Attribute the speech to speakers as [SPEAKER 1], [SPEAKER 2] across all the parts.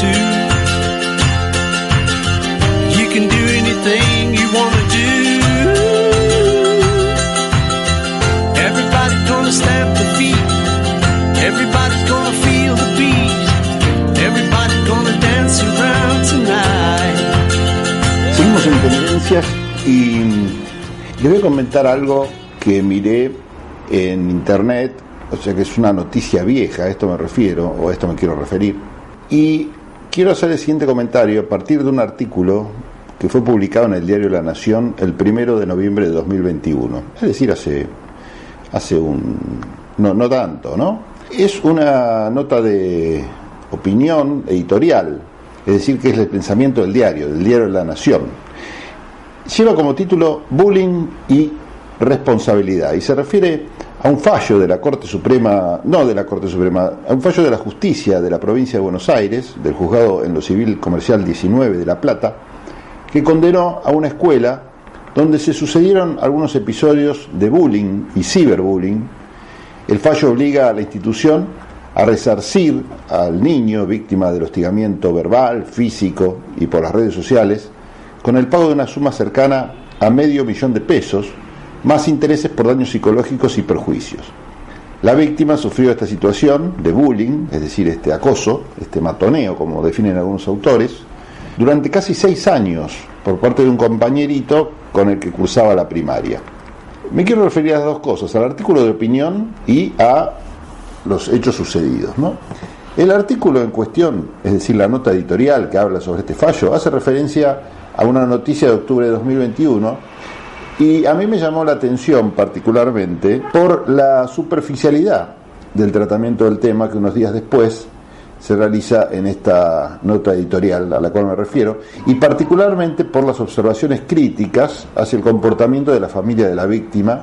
[SPEAKER 1] too. You can do anything you wanna do. Everybody's gonna stamp the feet. Everybody's gonna feel the beat. Everybody's gonna dance around tonight.
[SPEAKER 2] Seguimos en tendencias y les voy a comentar algo que miré en internet, o sea que es una noticia vieja, a esto me refiero, o a esto me quiero referir. Y quiero hacer el siguiente comentario a partir de un artículo que fue publicado en el diario La Nación el primero de noviembre de 2021, es decir, hace, hace un. No, no tanto, ¿no? Es una nota de opinión editorial, es decir, que es el pensamiento del diario, del diario La Nación. Lleva como título Bullying y responsabilidad y se refiere a un fallo de la Corte Suprema, no de la Corte Suprema, a un fallo de la justicia de la provincia de Buenos Aires, del juzgado en lo civil comercial 19 de La Plata, que condenó a una escuela donde se sucedieron algunos episodios de bullying y ciberbullying. El fallo obliga a la institución a resarcir al niño víctima del hostigamiento verbal, físico y por las redes sociales, con el pago de una suma cercana a medio millón de pesos, más intereses por daños psicológicos y perjuicios. La víctima sufrió esta situación de bullying, es decir, este acoso, este matoneo, como definen algunos autores, durante casi seis años por parte de un compañerito con el que cursaba la primaria. Me quiero referir a dos cosas, al artículo de opinión y a los hechos sucedidos. ¿no? El artículo en cuestión, es decir, la nota editorial que habla sobre este fallo, hace referencia a una noticia de octubre de 2021 y a mí me llamó la atención particularmente por la superficialidad del tratamiento del tema que unos días después se realiza en esta nota editorial a la cual me refiero, y particularmente por las observaciones críticas hacia el comportamiento de la familia de la víctima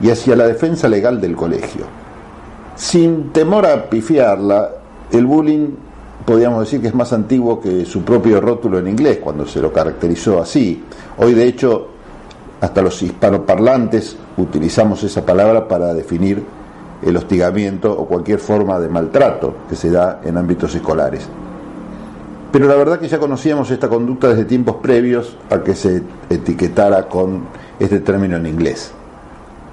[SPEAKER 2] y hacia la defensa legal del colegio. Sin temor a pifiarla, el bullying podríamos decir que es más antiguo que su propio rótulo en inglés, cuando se lo caracterizó así. Hoy, de hecho, hasta los hispanoparlantes utilizamos esa palabra para definir el hostigamiento o cualquier forma de maltrato que se da en ámbitos escolares. Pero la verdad que ya conocíamos esta conducta desde tiempos previos a que se etiquetara con este término en inglés.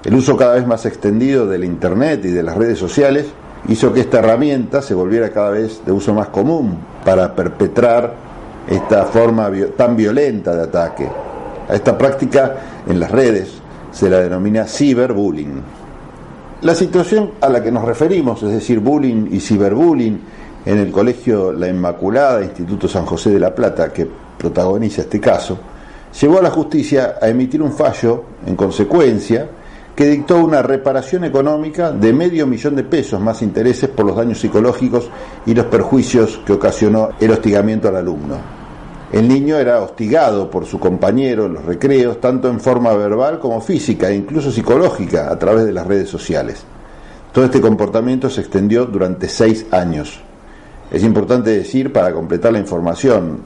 [SPEAKER 2] El uso cada vez más extendido del Internet y de las redes sociales hizo que esta herramienta se volviera cada vez de uso más común para perpetrar esta forma tan violenta de ataque. A esta práctica en las redes se la denomina ciberbullying. La situación a la que nos referimos, es decir, bullying y ciberbullying, en el colegio La Inmaculada, Instituto San José de la Plata, que protagoniza este caso, llevó a la justicia a emitir un fallo, en consecuencia, que dictó una reparación económica de medio millón de pesos más intereses por los daños psicológicos y los perjuicios que ocasionó el hostigamiento al alumno. El niño era hostigado por su compañero en los recreos, tanto en forma verbal como física e incluso psicológica a través de las redes sociales. Todo este comportamiento se extendió durante seis años. Es importante decir, para completar la información,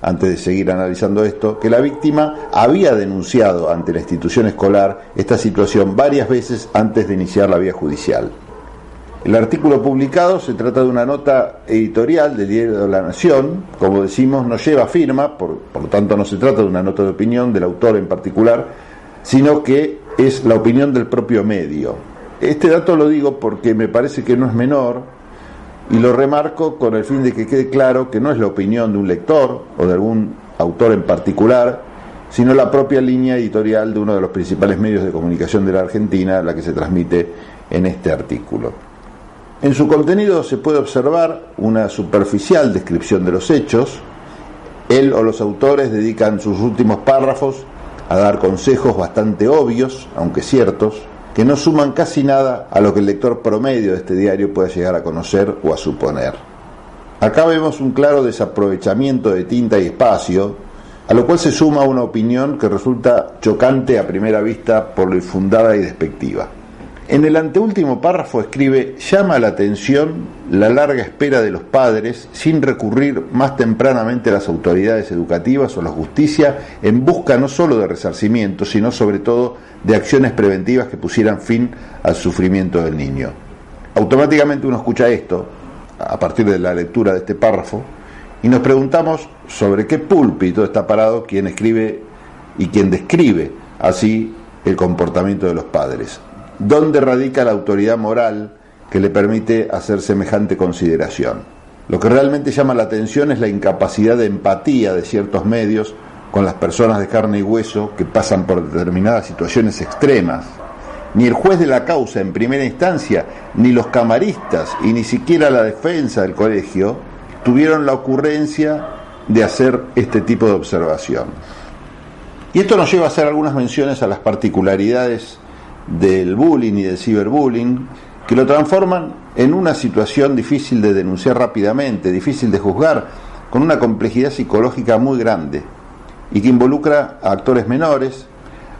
[SPEAKER 2] antes de seguir analizando esto, que la víctima había denunciado ante la institución escolar esta situación varias veces antes de iniciar la vía judicial. El artículo publicado se trata de una nota editorial del diario de la Nación, como decimos, no lleva firma, por, por lo tanto no se trata de una nota de opinión del autor en particular, sino que es la opinión del propio medio. Este dato lo digo porque me parece que no es menor, y lo remarco con el fin de que quede claro que no es la opinión de un lector o de algún autor en particular, sino la propia línea editorial de uno de los principales medios de comunicación de la Argentina, la que se transmite en este artículo. En su contenido se puede observar una superficial descripción de los hechos. Él o los autores dedican sus últimos párrafos a dar consejos bastante obvios, aunque ciertos, que no suman casi nada a lo que el lector promedio de este diario puede llegar a conocer o a suponer. Acá vemos un claro desaprovechamiento de tinta y espacio, a lo cual se suma una opinión que resulta chocante a primera vista por lo infundada y despectiva. En el anteúltimo párrafo escribe, llama la atención la larga espera de los padres sin recurrir más tempranamente a las autoridades educativas o a la justicia en busca no solo de resarcimiento, sino sobre todo de acciones preventivas que pusieran fin al sufrimiento del niño. Automáticamente uno escucha esto, a partir de la lectura de este párrafo, Y nos preguntamos sobre qué púlpito está parado quien escribe y quien describe así el comportamiento de los padres. ¿Dónde radica la autoridad moral que le permite hacer semejante consideración? Lo que realmente llama la atención es la incapacidad de empatía de ciertos medios con las personas de carne y hueso que pasan por determinadas situaciones extremas. Ni el juez de la causa en primera instancia, ni los camaristas y ni siquiera la defensa del colegio tuvieron la ocurrencia de hacer este tipo de observación. Y esto nos lleva a hacer algunas menciones a las particularidades del bullying y del ciberbullying que lo transforman en una situación difícil de denunciar rápidamente, difícil de juzgar, con una complejidad psicológica muy grande y que involucra a actores menores,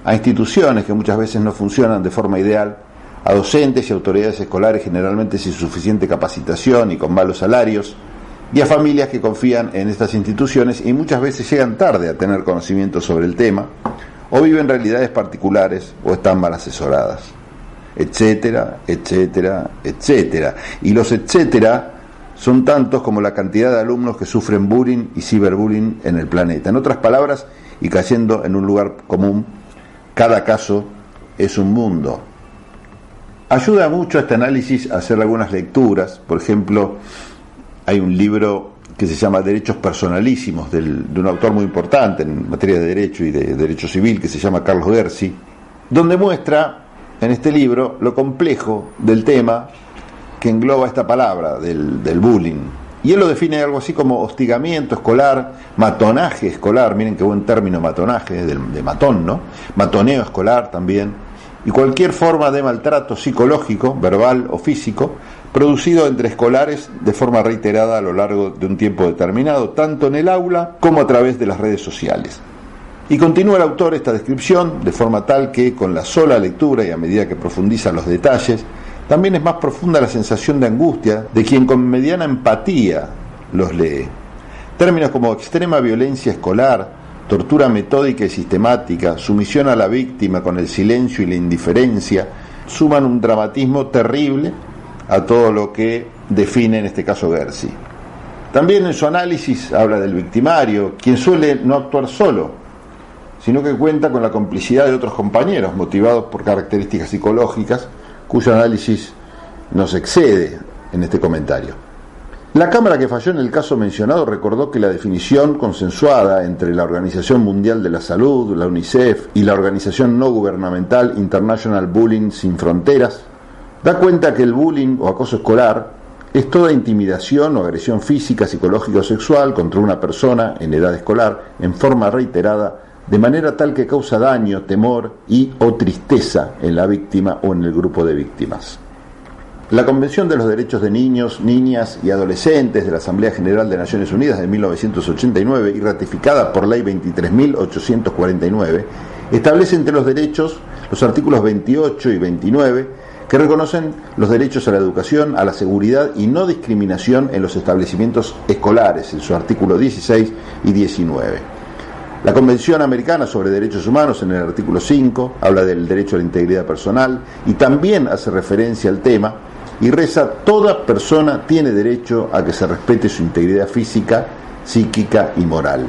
[SPEAKER 2] a instituciones que muchas veces no funcionan de forma ideal, a docentes y autoridades escolares generalmente sin suficiente capacitación y con malos salarios, y a familias que confían en estas instituciones y muchas veces llegan tarde a tener conocimiento sobre el tema, o viven realidades particulares o están mal asesoradas, etcétera, etcétera, etcétera. Y los etcétera son tantos como la cantidad de alumnos que sufren bullying y ciberbullying en el planeta. En otras palabras, y cayendo en un lugar común, cada caso es un mundo. Ayuda mucho a este análisis a hacer algunas lecturas, por ejemplo, hay un libro que se llama Derechos Personalísimos, de un autor muy importante en materia de derecho y de derecho civil, que se llama Carlos Gersi, donde muestra en este libro lo complejo del tema que engloba esta palabra del, bullying. Y él lo define algo así como hostigamiento escolar, matonaje escolar, miren qué buen término matonaje, de, de matón, ¿no? Matoneo escolar también, y cualquier forma de maltrato psicológico, verbal o físico, producido entre escolares de forma reiterada a lo largo de un tiempo determinado, tanto en el aula como a través de las redes sociales. Y continúa el autor esta descripción de forma tal que con la sola lectura y a medida que profundiza los detalles, también es más profunda la sensación de angustia de quien con mediana empatía los lee. Términos como extrema violencia escolar, tortura metódica y sistemática, sumisión a la víctima con el silencio y la indiferencia, suman un dramatismo terrible a todo lo que define en este caso Gersi. También en su análisis habla del victimario, quien suele no actuar solo, sino que cuenta con la complicidad de otros compañeros, motivados por características psicológicas, cuyo análisis nos excede en este comentario. La Cámara que falló en el caso mencionado recordó que la definición consensuada entre la Organización Mundial de la Salud, la UNICEF y la organización no gubernamental International Bullying Sin Fronteras da cuenta que el bullying o acoso escolar es toda intimidación o agresión física, psicológica o sexual contra una persona en edad escolar en forma reiterada de manera tal que causa daño, temor y o tristeza en la víctima o en el grupo de víctimas. La Convención de los Derechos de Niños, Niñas y Adolescentes de la Asamblea General de Naciones Unidas de 1989 y ratificada por Ley 23.849 establece entre los derechos los artículos 28 y 29 que reconocen los derechos a la educación, a la seguridad y no discriminación en los establecimientos escolares, en su artículo 16 y 19. La Convención Americana sobre Derechos Humanos, en el artículo 5, habla del derecho a la integridad personal y también hace referencia al tema y reza, toda persona tiene derecho a que se respete su integridad física, psíquica y moral.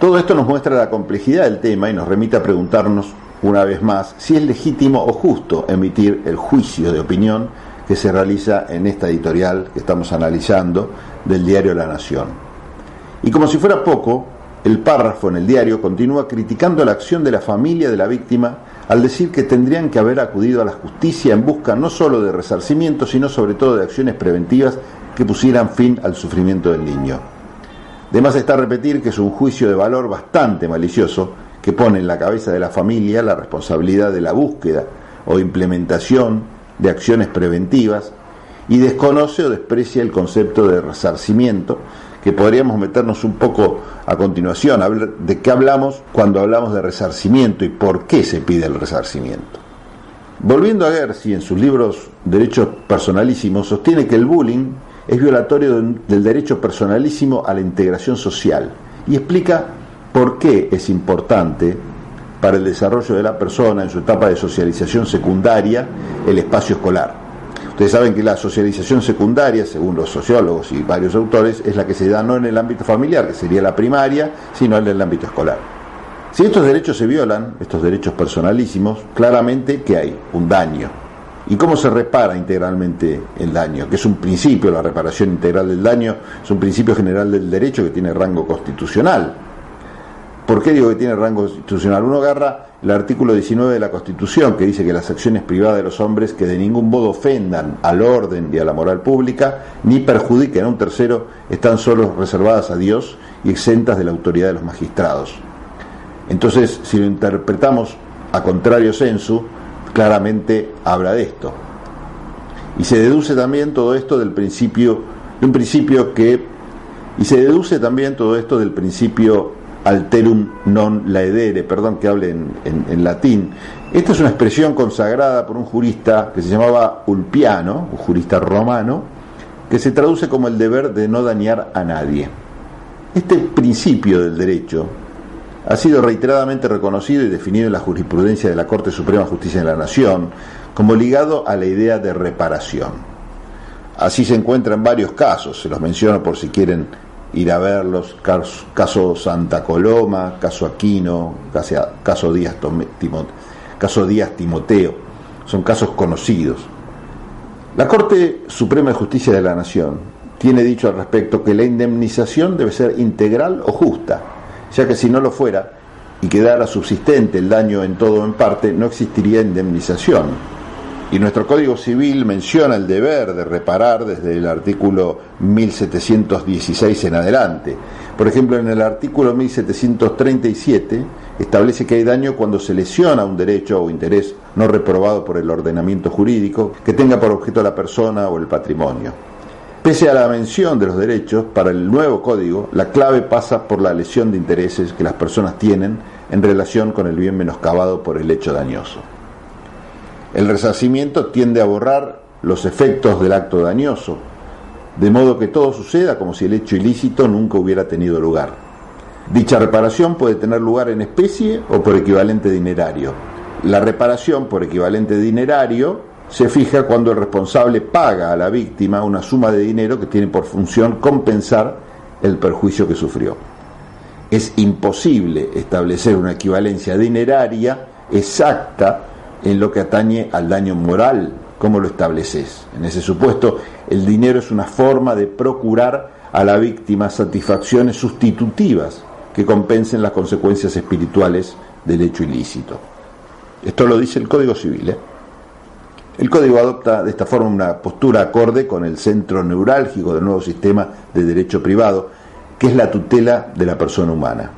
[SPEAKER 2] Todo esto nos muestra la complejidad del tema y nos remite a preguntarnos una vez más, si es legítimo o justo emitir el juicio de opinión que se realiza en esta editorial que estamos analizando del diario La Nación. Y como si fuera poco, el párrafo en el diario continúa criticando la acción de la familia de la víctima al decir que tendrían que haber acudido a la justicia en busca no solo de resarcimiento, sino sobre todo de acciones preventivas que pusieran fin al sufrimiento del niño. Además está repetir que es un juicio de valor bastante malicioso que pone en la cabeza de la familia la responsabilidad de la búsqueda o implementación de acciones preventivas y desconoce o desprecia el concepto de resarcimiento, que podríamos meternos un poco a continuación, de qué hablamos cuando hablamos de resarcimiento y por qué se pide el resarcimiento. Volviendo a Gersi en sus libros Derechos Personalísimos, sostiene que el bullying es violatorio del derecho personalísimo a la integración social y explica por qué es importante para el desarrollo de la persona en su etapa de socialización secundaria el espacio escolar. Ustedes saben que la socialización secundaria, según los sociólogos y varios autores, es la que se da no en el ámbito familiar, que sería la primaria, sino en el ámbito escolar. Si estos derechos se violan, estos derechos personalísimos, claramente que hay un daño. ¿Y cómo se repara integralmente el daño? Que es un principio, la reparación integral del daño, es un principio general del derecho que tiene rango constitucional. ¿Por qué digo que tiene rango constitucional? Uno agarra el artículo 19 de la Constitución, que dice que las acciones privadas de los hombres que de ningún modo ofendan al orden y a la moral pública, ni perjudiquen a un tercero, están solo reservadas a Dios y exentas de la autoridad de los magistrados. Entonces, si lo interpretamos a contrario sensu, claramente habla de esto. Y se deduce también todo esto del principio, de un principio que, y se deduce también todo esto del principio alterum non laedere, perdón que hable en, latín. Esta es una expresión consagrada por un jurista que se llamaba Ulpiano, un jurista romano, que se traduce como el deber de no dañar a nadie. Este principio del derecho ha sido reiteradamente reconocido y definido en la jurisprudencia de la Corte Suprema de Justicia de la Nación como ligado a la idea de reparación. Así se encuentra en varios casos, se los menciono por si quieren ir a verlos, caso Santa Coloma, caso Aquino, caso Díaz, caso Díaz Timoteo, son casos conocidos. La Corte Suprema de Justicia de la Nación tiene dicho al respecto que la indemnización debe ser integral o justa, ya que si no lo fuera y quedara subsistente el daño en todo o en parte, no existiría indemnización y nuestro Código Civil menciona el deber de reparar desde el artículo 1716 en adelante. Por ejemplo, en el artículo 1737 establece que hay daño cuando se lesiona un derecho o interés no reprobado por el ordenamiento jurídico que tenga por objeto la persona o el patrimonio. Pese a la mención de los derechos, para el nuevo código, la clave pasa por la lesión de intereses que las personas tienen en relación con el bien menoscabado por el hecho dañoso. El resarcimiento tiende a borrar los efectos del acto dañoso, de modo que todo suceda como si el hecho ilícito nunca hubiera tenido lugar. Dicha reparación puede tener lugar en especie o por equivalente dinerario. La reparación por equivalente dinerario se fija cuando el responsable paga a la víctima una suma de dinero que tiene por función compensar el perjuicio que sufrió. Es imposible establecer una equivalencia dineraria exacta en lo que atañe al daño moral, ¿cómo lo estableces? En ese supuesto, el dinero es una forma de procurar a la víctima satisfacciones sustitutivas que compensen las consecuencias espirituales del hecho ilícito. Esto lo dice el Código Civil. ¿eh? El Código adopta de esta forma una postura acorde con el centro neurálgico del nuevo sistema de derecho privado, que es la tutela de la persona humana.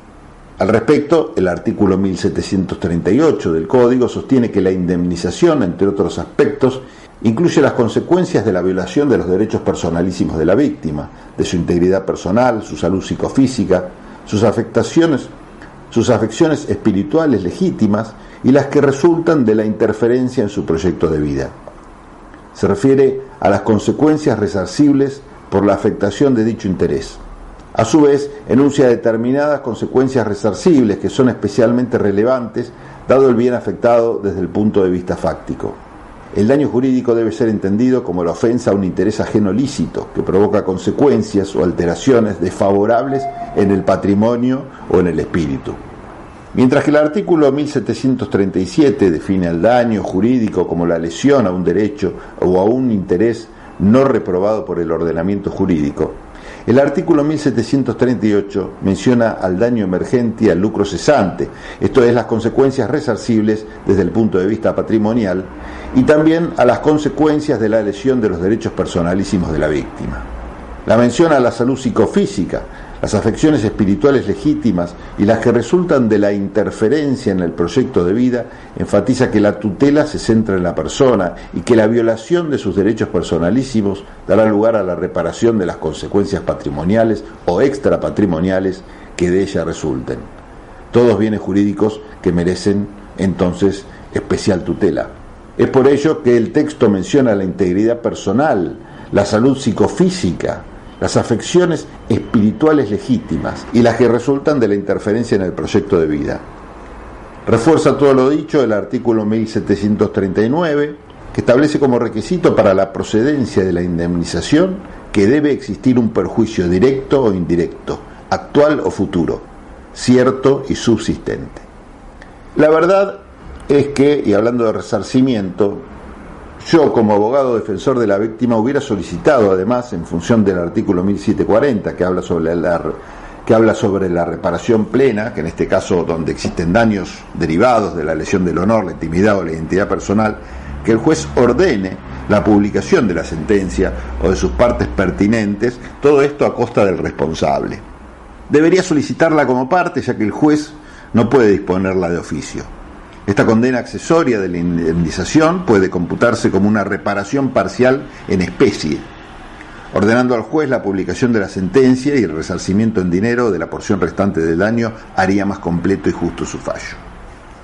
[SPEAKER 2] Al respecto, el artículo 1738 del Código sostiene que la indemnización, entre otros aspectos, incluye las consecuencias de la violación de los derechos personalísimos de la víctima, de su integridad personal, su salud psicofísica, sus afectaciones, sus afecciones espirituales legítimas y las que resultan de la interferencia en su proyecto de vida. Se refiere a las consecuencias resarcibles por la afectación de dicho interés a su vez, enuncia determinadas consecuencias resarcibles que son especialmente relevantes dado el bien afectado desde el punto de vista fáctico. El daño jurídico debe ser entendido como la ofensa a un interés ajeno lícito que provoca consecuencias o alteraciones desfavorables en el patrimonio o en el espíritu. Mientras que el artículo 1737 define el daño jurídico como la lesión a un derecho o a un interés no reprobado por el ordenamiento jurídico, el artículo 1738 menciona al daño emergente y al lucro cesante, esto es las consecuencias resarcibles desde el punto de vista patrimonial, y también a las consecuencias de la lesión de los derechos personalísimos de la víctima. La menciona a la salud psicofísica, las afecciones espirituales legítimas y las que resultan de la interferencia en el proyecto de vida enfatiza que la tutela se centra en la persona y que la violación de sus derechos personalísimos dará lugar a la reparación de las consecuencias patrimoniales o extrapatrimoniales que de ella resulten. Todos bienes jurídicos que merecen entonces especial tutela. Es por ello que el texto menciona la integridad personal, la salud psicofísica, las afecciones espirituales legítimas y las que resultan de la interferencia en el proyecto de vida. Refuerza todo lo dicho el artículo 1739, que establece como requisito para la procedencia de la indemnización que debe existir un perjuicio directo o indirecto, actual o futuro, cierto y subsistente. La verdad es que, y hablando de resarcimiento, yo como abogado defensor de la víctima hubiera solicitado además, en función del artículo 1740 que habla sobre la, que habla sobre la reparación plena, que en este caso donde existen daños derivados de la lesión del honor, la intimidad o la identidad personal, que el juez ordene la publicación de la sentencia o de sus partes pertinentes, todo esto a costa del responsable. Debería solicitarla como parte, ya que el juez no puede disponerla de oficio. Esta condena accesoria de la indemnización puede computarse como una reparación parcial en especie, ordenando al juez la publicación de la sentencia y el resarcimiento en dinero de la porción restante del daño haría más completo y justo su fallo.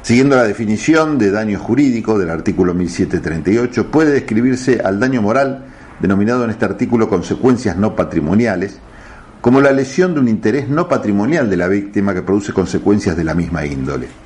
[SPEAKER 2] Siguiendo la definición de daño jurídico del artículo 1738, puede describirse al daño moral, denominado en este artículo consecuencias no patrimoniales, como la lesión de un interés no patrimonial de la víctima que produce consecuencias de la misma índole.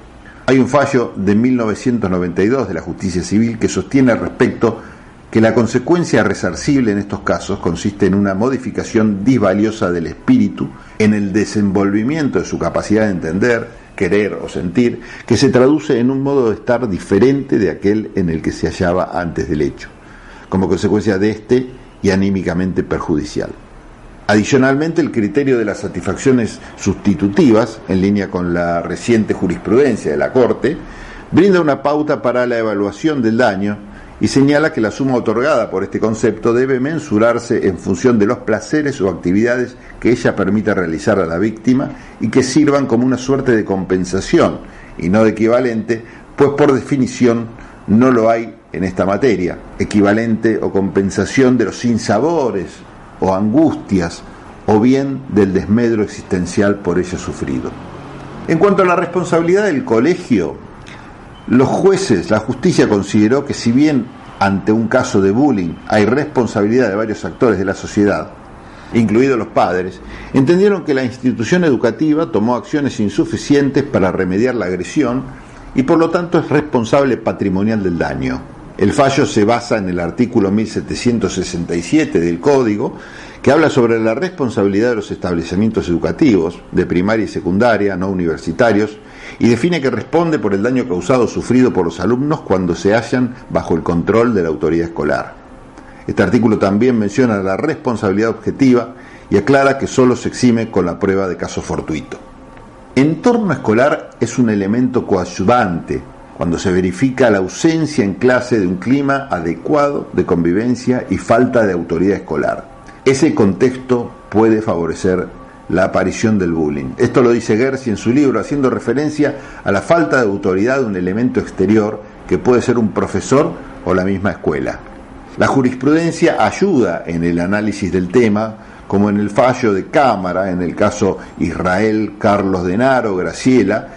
[SPEAKER 2] Hay un fallo de 1992 de la justicia civil que sostiene al respecto que la consecuencia resarcible en estos casos consiste en una modificación disvaliosa del espíritu en el desenvolvimiento de su capacidad de entender, querer o sentir, que se traduce en un modo de estar diferente de aquel en el que se hallaba antes del hecho, como consecuencia de este y anímicamente perjudicial. Adicionalmente, el criterio de las satisfacciones sustitutivas, en línea con la reciente jurisprudencia de la Corte, brinda una pauta para la evaluación del daño y señala que la suma otorgada por este concepto debe mensurarse en función de los placeres o actividades que ella permita realizar a la víctima y que sirvan como una suerte de compensación y no de equivalente, pues por definición no lo hay en esta materia, equivalente o compensación de los sinsabores o angustias o bien del desmedro existencial por ella sufrido. En cuanto a la responsabilidad del colegio, los jueces, la justicia consideró que si bien ante un caso de bullying hay responsabilidad de varios actores de la sociedad, incluidos los padres, entendieron que la institución educativa tomó acciones insuficientes para remediar la agresión y por lo tanto es responsable patrimonial del daño. El fallo se basa en el artículo 1767 del Código, que habla sobre la responsabilidad de los establecimientos educativos, de primaria y secundaria, no universitarios, y define que responde por el daño causado o sufrido por los alumnos cuando se hallan bajo el control de la autoridad escolar. Este artículo también menciona la responsabilidad objetiva y aclara que solo se exime con la prueba de caso fortuito. Entorno escolar es un elemento coadyuvante cuando se verifica la ausencia en clase de un clima adecuado de convivencia y falta de autoridad escolar. Ese contexto puede favorecer la aparición del bullying. Esto lo dice Gersi en su libro, haciendo referencia a la falta de autoridad de un elemento exterior que puede ser un profesor o la misma escuela. La jurisprudencia ayuda en el análisis del tema, como en el fallo de Cámara, en el caso Israel Carlos Denaro, Graciela,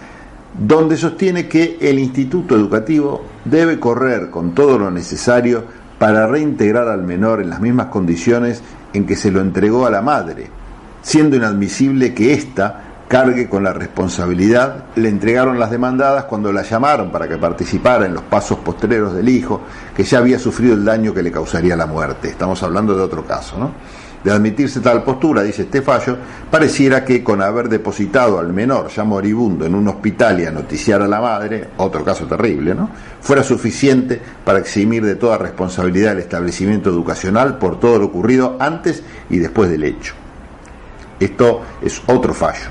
[SPEAKER 2] donde sostiene que el instituto educativo debe correr con todo lo necesario para reintegrar al menor en las mismas condiciones en que se lo entregó a la madre, siendo inadmisible que ésta cargue con la responsabilidad. Le entregaron las demandadas cuando la llamaron para que participara en los pasos postreros del hijo, que ya había sufrido el daño que le causaría la muerte. Estamos hablando de otro caso, ¿no? De admitirse tal postura, dice este fallo, pareciera que con haber depositado al menor ya moribundo en un hospital y a noticiar a la madre, otro caso terrible, ¿no? fuera suficiente para eximir de toda responsabilidad el establecimiento educacional por todo lo ocurrido antes y después del hecho. Esto es otro fallo.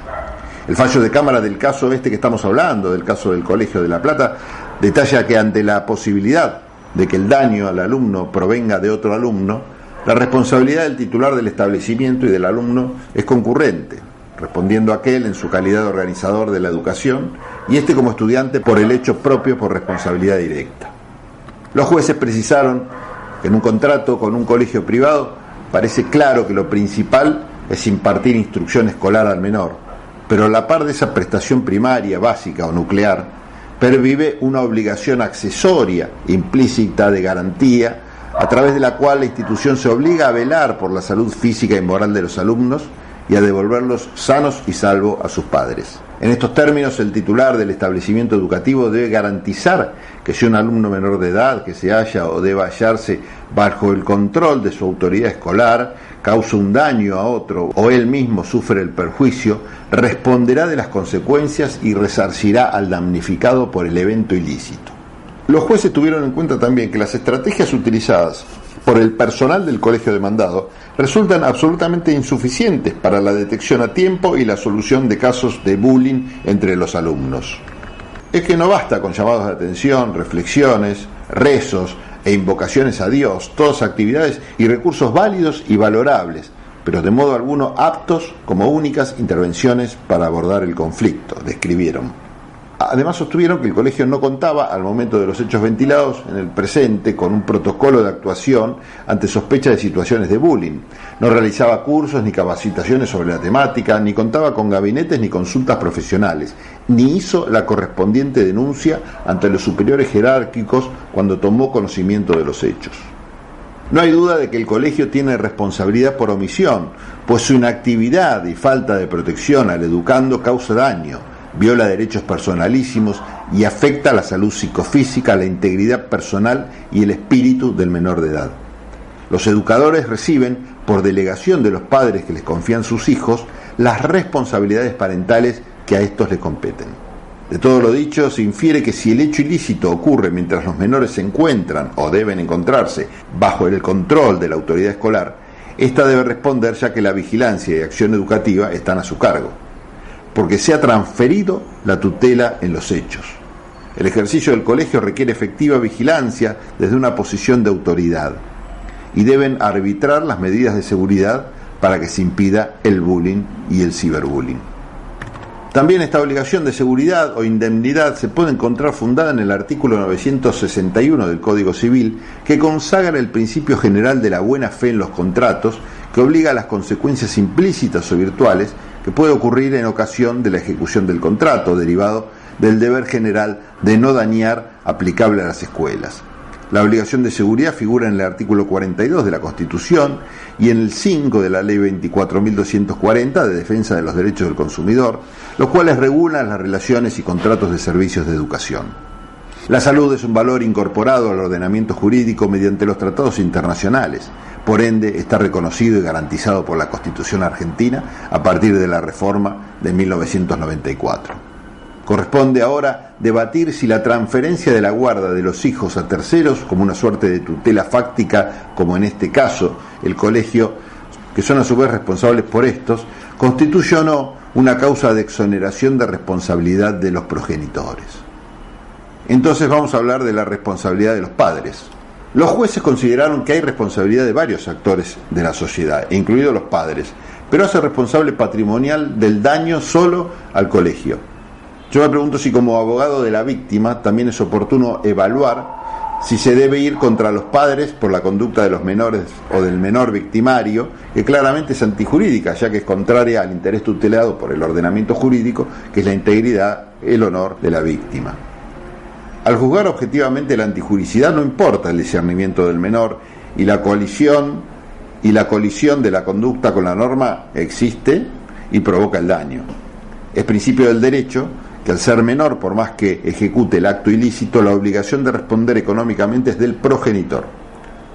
[SPEAKER 2] El fallo de Cámara del caso este que estamos hablando, del caso del Colegio de La Plata, detalla que ante la posibilidad de que el daño al alumno provenga de otro alumno, la responsabilidad del titular del establecimiento y del alumno es concurrente, respondiendo aquel en su calidad de organizador de la educación y este como estudiante por el hecho propio por responsabilidad directa. Los jueces precisaron que en un contrato con un colegio privado parece claro que lo principal es impartir instrucción escolar al menor, pero a la par de esa prestación primaria, básica o nuclear, pervive una obligación accesoria, implícita de garantía, a través de la cual la institución se obliga a velar por la salud física y moral de los alumnos y a devolverlos sanos y salvos a sus padres. En estos términos, el titular del establecimiento educativo debe garantizar que si un alumno menor de edad que se halla o deba hallarse bajo el control de su autoridad escolar causa un daño a otro o él mismo sufre el perjuicio, responderá de las consecuencias y resarcirá al damnificado por el evento ilícito. Los jueces tuvieron en cuenta también que las estrategias utilizadas por el personal del colegio demandado resultan absolutamente insuficientes para la detección a tiempo y la solución de casos de bullying entre los alumnos. Es que no basta con llamados de atención, reflexiones, rezos e invocaciones a Dios, todas actividades y recursos válidos y valorables, pero de modo alguno aptos como únicas intervenciones para abordar el conflicto, describieron. Además sostuvieron que el colegio no contaba, al momento de los hechos ventilados en el presente, con un protocolo de actuación ante sospecha de situaciones de bullying. No realizaba cursos ni capacitaciones sobre la temática, ni contaba con gabinetes ni consultas profesionales, ni hizo la correspondiente denuncia ante los superiores jerárquicos cuando tomó conocimiento de los hechos. No hay duda de que el colegio tiene responsabilidad por omisión, pues su inactividad y falta de protección al educando causa daño viola derechos personalísimos y afecta la salud psicofísica, la integridad personal y el espíritu del menor de edad. Los educadores reciben, por delegación de los padres que les confían sus hijos, las responsabilidades parentales que a estos les competen. De todo lo dicho, se infiere que si el hecho ilícito ocurre mientras los menores se encuentran o deben encontrarse bajo el control de la autoridad escolar, ésta debe responder ya que la vigilancia y acción educativa están a su cargo porque se ha transferido la tutela en los hechos. El ejercicio del colegio requiere efectiva vigilancia desde una posición de autoridad y deben arbitrar las medidas de seguridad para que se impida el bullying y el ciberbullying. También esta obligación de seguridad o indemnidad se puede encontrar fundada en el artículo 961 del Código Civil, que consagra el principio general de la buena fe en los contratos, que obliga a las consecuencias implícitas o virtuales puede ocurrir en ocasión de la ejecución del contrato, derivado del deber general de no dañar aplicable a las escuelas. La obligación de seguridad figura en el artículo 42 de la Constitución y en el 5 de la Ley 24.240 de Defensa de los Derechos del Consumidor, los cuales regulan las relaciones y contratos de servicios de educación. La salud es un valor incorporado al ordenamiento jurídico mediante los tratados internacionales. Por ende, está reconocido y garantizado por la Constitución argentina a partir de la reforma de 1994. Corresponde ahora debatir si la transferencia de la guarda de los hijos a terceros, como una suerte de tutela fáctica, como en este caso el colegio, que son a su vez responsables por estos, constituye o no una causa de exoneración de responsabilidad de los progenitores. Entonces vamos a hablar de la responsabilidad de los padres. Los jueces consideraron que hay responsabilidad de varios actores de la sociedad, incluidos los padres, pero hace responsable patrimonial del daño solo al colegio. Yo me pregunto si como abogado de la víctima también es oportuno evaluar si se debe ir contra los padres por la conducta de los menores o del menor victimario, que claramente es antijurídica, ya que es contraria al interés tutelado por el ordenamiento jurídico, que es la integridad, el honor de la víctima. Al juzgar objetivamente la antijuricidad no importa el discernimiento del menor y la coalición y la colisión de la conducta con la norma existe y provoca el daño. Es principio del derecho que al ser menor, por más que ejecute el acto ilícito, la obligación de responder económicamente es del progenitor.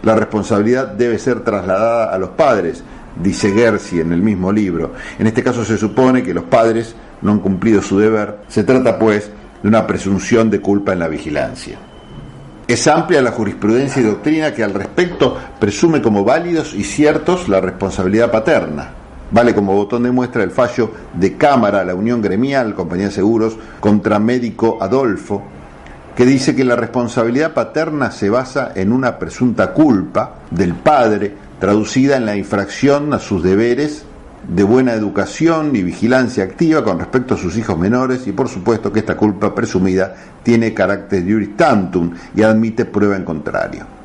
[SPEAKER 2] La responsabilidad debe ser trasladada a los padres, dice Gersi en el mismo libro. En este caso se supone que los padres no han cumplido su deber. Se trata, pues, de una presunción de culpa en la vigilancia. Es amplia la jurisprudencia y doctrina que al respecto presume como válidos y ciertos la responsabilidad paterna. Vale como botón de muestra el fallo de Cámara, la Unión Gremial, Compañía de Seguros, contra Médico Adolfo, que dice que la responsabilidad paterna se basa en una presunta culpa del padre, traducida en la infracción a sus deberes de buena educación y vigilancia activa con respecto a sus hijos menores y por supuesto que esta culpa presumida tiene carácter juris tantum y admite prueba en contrario.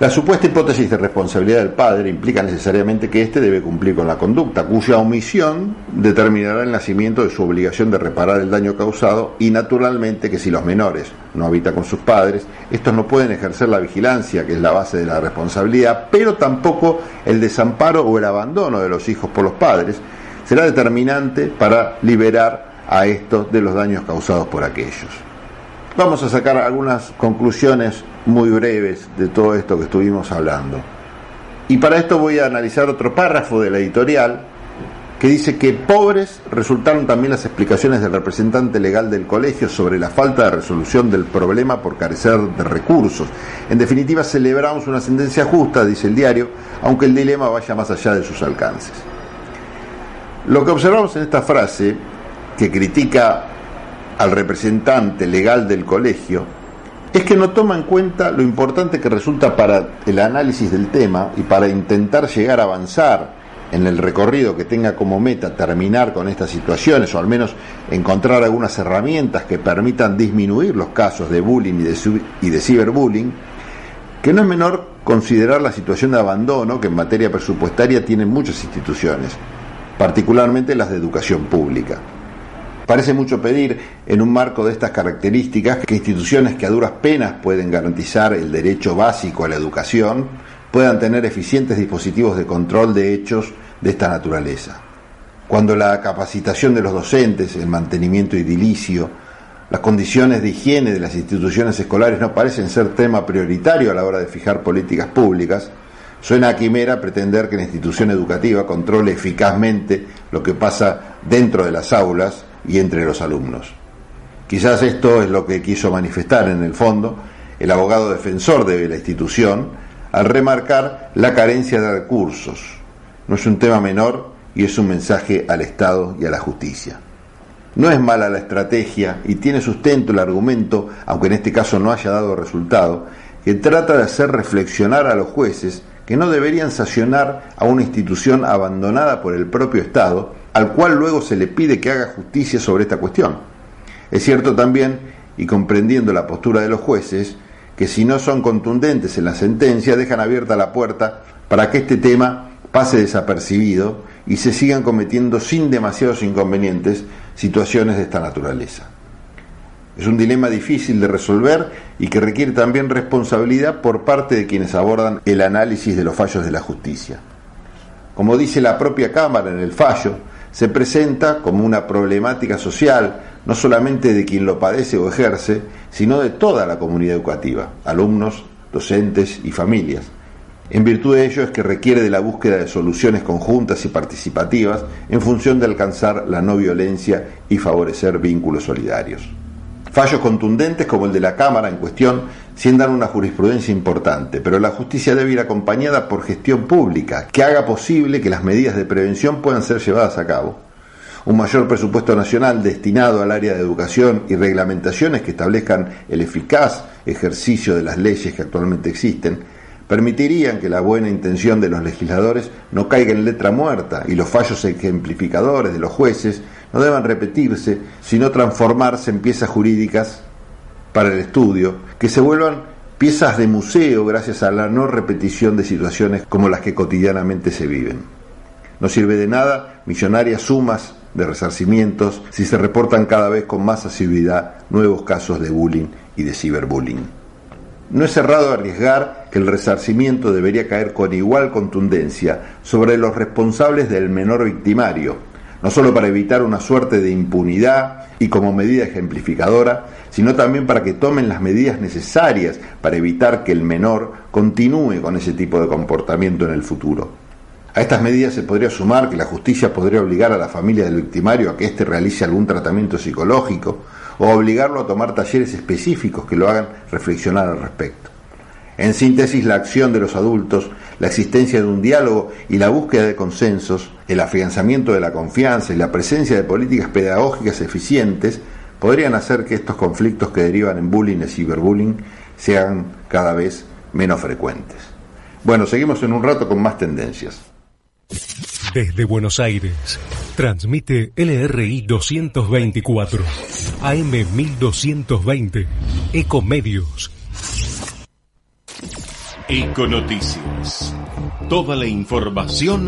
[SPEAKER 2] La supuesta hipótesis de responsabilidad del padre implica necesariamente que éste debe cumplir con la conducta, cuya omisión determinará el nacimiento de su obligación de reparar el daño causado y naturalmente que si los menores no habitan con sus padres, estos no pueden ejercer la vigilancia, que es la base de la responsabilidad, pero tampoco el desamparo o el abandono de los hijos por los padres, será determinante para liberar a estos de los daños causados por aquellos. Vamos a sacar algunas conclusiones muy breves de todo esto que estuvimos hablando. Y para esto voy a analizar otro párrafo de la editorial que dice que pobres resultaron también las explicaciones del representante legal del colegio sobre la falta de resolución del problema por carecer de recursos. En definitiva, celebramos una sentencia justa, dice el diario, aunque el dilema vaya más allá de sus alcances. Lo que observamos en esta frase, que critica al representante legal del colegio, es que no toma en cuenta lo importante que resulta para el análisis del tema y para intentar llegar a avanzar en el recorrido que tenga como meta terminar con estas situaciones o al menos encontrar algunas herramientas que permitan disminuir los casos de bullying y de, y ciberbullying, que no es menor considerar la situación de abandono que en materia presupuestaria tienen muchas instituciones, particularmente las de educación pública. Parece mucho pedir, en un marco de estas características, que instituciones que a duras penas pueden garantizar el derecho básico a la educación, puedan tener eficientes dispositivos de control de hechos de esta naturaleza. Cuando la capacitación de los docentes, el mantenimiento edilicio, las condiciones de higiene de las instituciones escolares no parecen ser tema prioritario a la hora de fijar políticas públicas, suena a quimera pretender que la institución educativa controle eficazmente lo que pasa dentro de las aulas y entre los alumnos. Quizás esto es lo que quiso manifestar en el fondo el abogado defensor de la institución, al remarcar la carencia de recursos. No es un tema menor y es un mensaje al Estado y a la justicia. No es mala la estrategia y tiene sustento el argumento, aunque en este caso no haya dado resultado, que trata de hacer reflexionar a los jueces que no deberían sancionar a una institución abandonada por el propio Estado, al cual luego se le pide que haga justicia sobre esta cuestión. Es cierto también, y comprendiendo la postura de los jueces, que si no son contundentes en la sentencia dejan abierta la puerta para que este tema pase desapercibido y se sigan cometiendo sin demasiados inconvenientes situaciones de esta naturaleza. Es un dilema difícil de resolver y que requiere también responsabilidad por parte de quienes abordan el análisis de los fallos de la justicia. Como dice la propia Cámara en el fallo, se presenta como una problemática social no solamente de quien lo padece o ejerce, sino de toda la comunidad educativa, alumnos, docentes y familias. En virtud de ello es que requiere de la búsqueda de soluciones conjuntas y participativas en función de alcanzar la no violencia y favorecer vínculos solidarios. Fallos contundentes como el de la Cámara en cuestión sientan una jurisprudencia importante, pero la justicia debe ir acompañada por gestión pública que haga posible que las medidas de prevención puedan ser llevadas a cabo. Un mayor presupuesto nacional destinado al área de educación y reglamentaciones que establezcan el eficaz ejercicio de las leyes que actualmente existen, permitirían que la buena intención de los legisladores no caiga en letra muerta y los fallos ejemplificadores de los jueces no deban repetirse, sino transformarse en piezas jurídicas para el estudio, que se vuelvan piezas de museo gracias a la no repetición de situaciones como las que cotidianamente se viven. No sirve de nada millonarias sumas de resarcimientos si se reportan cada vez con más asiduidad nuevos casos de bullying y de ciberbullying. No es cerrado arriesgar que el resarcimiento debería caer con igual contundencia sobre los responsables del menor victimario, no solo para evitar una suerte de impunidad y como medida ejemplificadora, sino también para que tomen las medidas necesarias para evitar que el menor continúe con ese tipo de comportamiento en el futuro. A estas medidas se podría sumar que la justicia podría obligar a la familia del victimario a que éste realice algún tratamiento psicológico o obligarlo a tomar talleres específicos que lo hagan reflexionar al respecto. En síntesis, la acción de los adultos, la existencia de un diálogo y la búsqueda de consensos, el afianzamiento de la confianza y la presencia de políticas pedagógicas eficientes podrían hacer que estos conflictos que derivan en bullying y ciberbullying sean cada vez menos frecuentes. Bueno, seguimos en un rato con más tendencias.
[SPEAKER 3] Desde Buenos Aires, transmite LRI 224, AM 1220, Ecomedios.
[SPEAKER 4] Econoticias. Toda la información